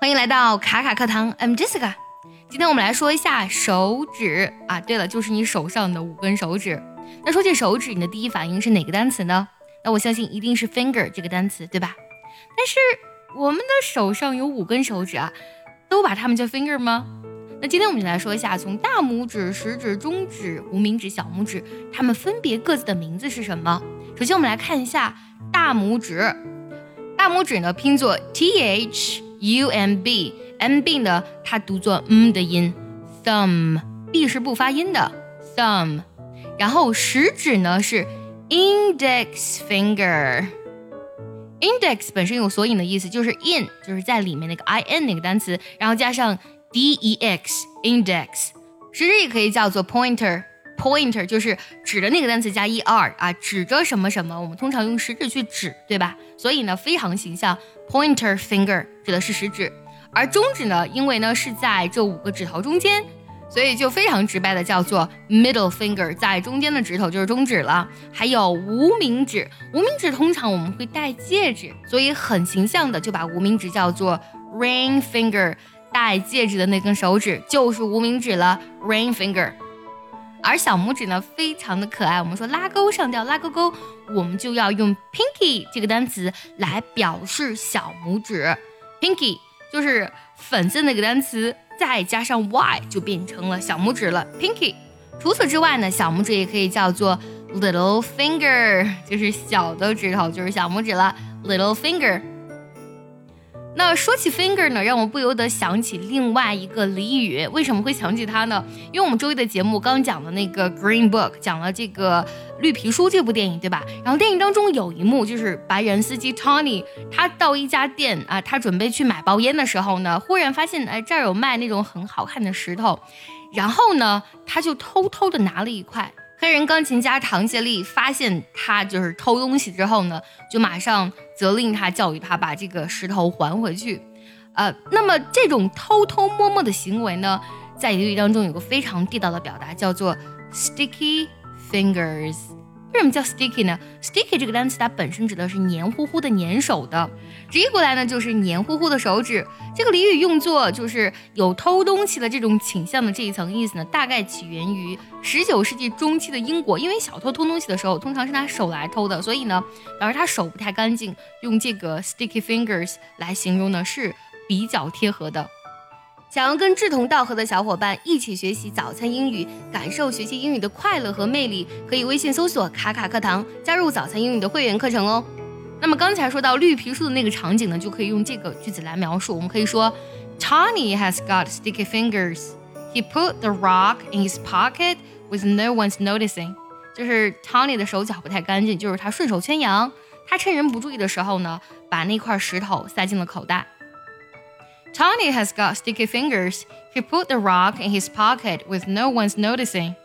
欢迎来到卡卡课堂，I'm Jessica。今天我们来说一下手指啊，对了，就是你手上的五根手指。那说起手指，你的第一反应是哪个单词呢？那我相信一定是 finger 这个单词，对吧？但是我们的手上有五根手指啊，都把它们叫 finger 吗？那今天我们就来说一下，从大拇指、食指、中指、无名指、小拇指，它们分别各自的名字是什么？首先我们来看一下大拇指，大拇指呢拼作 t h。U M B M B 呢，它读作嗯的音，thumb，B 是不发音的 thumb。然后食指呢是 index finger，index 本身有索引的意思，就是 in，就是在里面那个 i n 那个单词，然后加上 d e x index。食指也可以叫做 Pointer Pointer 就是指的那个单词加 e r 啊，指着什么什么，我们通常用食指去指，对吧？所以呢，非常形象。Pointer finger 指的是食指，而中指呢，因为呢是在这五个指头中间，所以就非常直白的叫做 middle finger，在中间的指头就是中指了。还有无名指，无名指通常我们会戴戒指，所以很形象的就把无名指叫做 ring finger，戴戒指的那根手指就是无名指了，ring finger。而小拇指呢，非常的可爱。我们说拉钩上吊，拉勾勾，我们就要用 pinky 这个单词来表示小拇指。pinky 就是粉色那个单词，再加上 y 就变成了小拇指了。pinky。除此之外呢，小拇指也可以叫做 little finger，就是小的指头，就是小拇指了。little finger。那说起 finger 呢，让我不由得想起另外一个俚语。为什么会想起它呢？因为我们周一的节目刚讲的那个 Green Book，讲了这个绿皮书这部电影，对吧？然后电影当中有一幕，就是白人司机 Tony，他到一家店啊，他准备去买包烟的时候呢，忽然发现哎这儿有卖那种很好看的石头，然后呢，他就偷偷的拿了一块。黑人钢琴家唐杰利发现他就是偷东西之后呢，就马上责令他教育他把这个石头还回去。呃，那么这种偷偷摸摸的行为呢，在英语当中有个非常地道的表达，叫做 sticky fingers。为什么叫 sticky 呢？sticky 这个单词它本身指的是黏糊糊的、粘手的，直译过来呢就是黏糊糊的手指。这个俚语用作就是有偷东西的这种倾向的这一层意思呢，大概起源于十九世纪中期的英国。因为小偷偷东西的时候，通常是拿手来偷的，所以呢，导致他手不太干净，用这个 sticky fingers 来形容呢是比较贴合的。想要跟志同道合的小伙伴一起学习早餐英语，感受学习英语的快乐和魅力，可以微信搜索“卡卡课堂”，加入早餐英语的会员课程哦。那么刚才说到绿皮书的那个场景呢，就可以用这个句子来描述。我们可以说，Tony has got sticky fingers. He put the rock in his pocket with no one's noticing. 就是 Tony 的手脚不太干净，就是他顺手牵羊，他趁人不注意的时候呢，把那块石头塞进了口袋。Tony has got sticky fingers. He put the rock in his pocket with no one's noticing.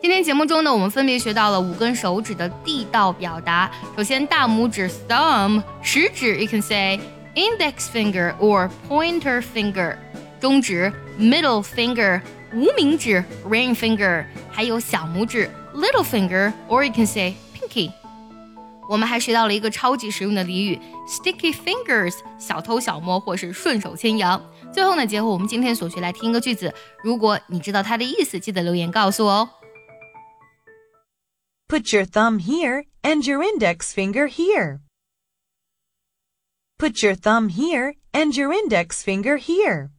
今天节目中呢，我们分别学到了五根手指的地道表达。首先，大拇指 thumb，食指 you can say index finger or pointer finger，中指 middle finger，无名指 ring finger，还有小拇指 little finger or you can say pinky。 我们还学到了一个超级实用的俚语，sticky fingers，小偷小摸或是顺手牵羊。最后呢，结合我们今天所学来听一个句子，如果你知道它的意思，记得留言告诉我哦。Put your thumb here and your index finger here. Put your thumb here and your index finger here.